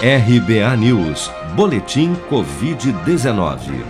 RBA News, Boletim Covid-19.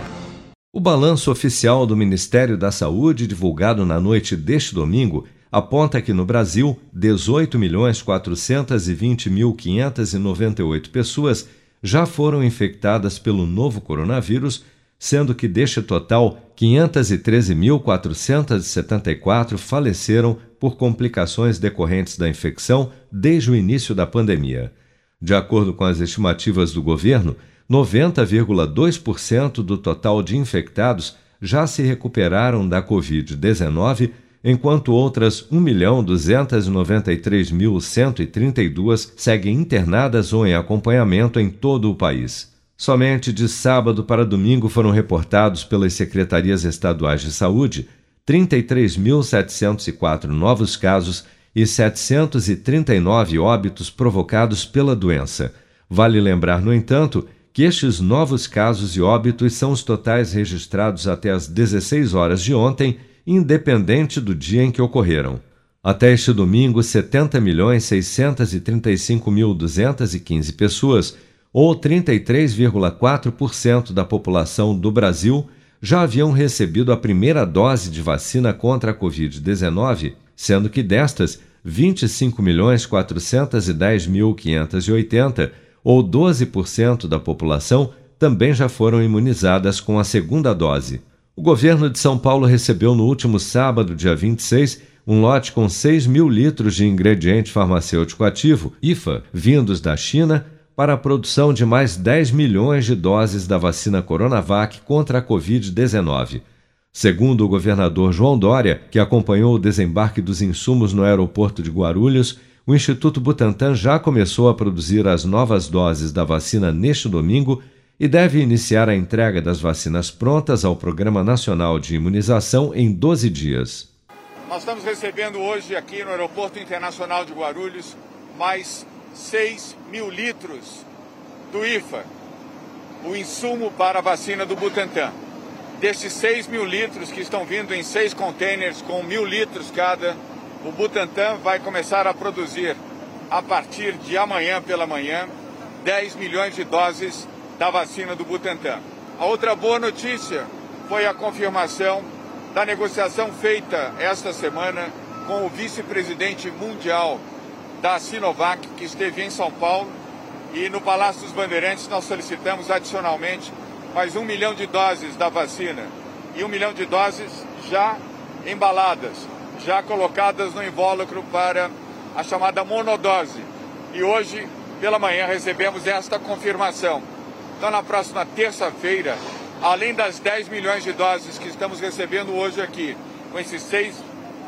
O balanço oficial do Ministério da Saúde, divulgado na noite deste domingo, aponta que no Brasil, 18.420.598 pessoas já foram infectadas pelo novo coronavírus, sendo que deste total, 513.474 faleceram por complicações decorrentes da infecção desde o início da pandemia. De acordo com as estimativas do governo, 90,2% do total de infectados já se recuperaram da Covid-19, enquanto outras 1.293.132 seguem internadas ou em acompanhamento em todo o país. Somente de sábado para domingo foram reportados pelas secretarias estaduais de saúde 33.704 novos casos e 739 óbitos provocados pela doença. Vale lembrar, no entanto, que estes novos casos e óbitos são os totais registrados até às 16 horas de ontem, independente do dia em que ocorreram. Até este domingo, 70.635.215 pessoas, ou 33,4% da população do Brasil, já haviam recebido a primeira dose de vacina contra a Covid-19 sendo que destas, 25.410.580, ou 12% da população, também já foram imunizadas com a segunda dose. O governo de São Paulo recebeu no último sábado, dia 26, um lote com 6 mil litros de ingrediente farmacêutico ativo, IFA, vindos da China, para a produção de mais 10 milhões de doses da vacina Coronavac contra a Covid-19. Segundo o governador João Dória, que acompanhou o desembarque dos insumos no aeroporto de Guarulhos, o Instituto Butantan já começou a produzir as novas doses da vacina neste domingo e deve iniciar a entrega das vacinas prontas ao Programa Nacional de Imunização em 12 dias. Nós estamos recebendo hoje aqui no Aeroporto Internacional de Guarulhos mais 6 mil litros do IFA, o insumo para a vacina do Butantan. Destes 6 mil litros que estão vindo em seis containers com mil litros cada, o Butantan vai começar a produzir a partir de amanhã pela manhã 10 milhões de doses da vacina do Butantan. A outra boa notícia foi a confirmação da negociação feita esta semana com o vice-presidente mundial da Sinovac, que esteve em São Paulo, e no Palácio dos Bandeirantes nós solicitamos adicionalmente mais um milhão de doses da vacina e um milhão de doses já embaladas, já colocadas no invólucro para a chamada monodose. E hoje, pela manhã, recebemos esta confirmação. Então, na próxima terça-feira, além das 10 milhões de doses que estamos recebendo hoje aqui, com esses 6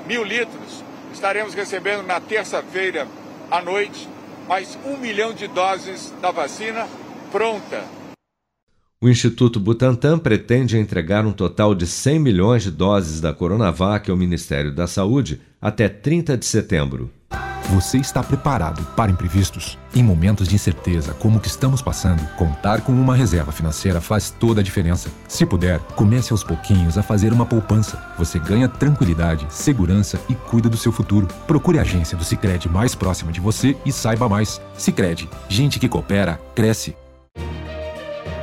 mil litros, estaremos recebendo na terça-feira à noite mais um milhão de doses da vacina pronta o Instituto Butantan pretende entregar um total de 100 milhões de doses da Coronavac ao Ministério da Saúde até 30 de setembro. Você está preparado para imprevistos? Em momentos de incerteza como o que estamos passando, contar com uma reserva financeira faz toda a diferença. Se puder, comece aos pouquinhos a fazer uma poupança. Você ganha tranquilidade, segurança e cuida do seu futuro. Procure a agência do Sicredi mais próxima de você e saiba mais. Sicredi, gente que coopera cresce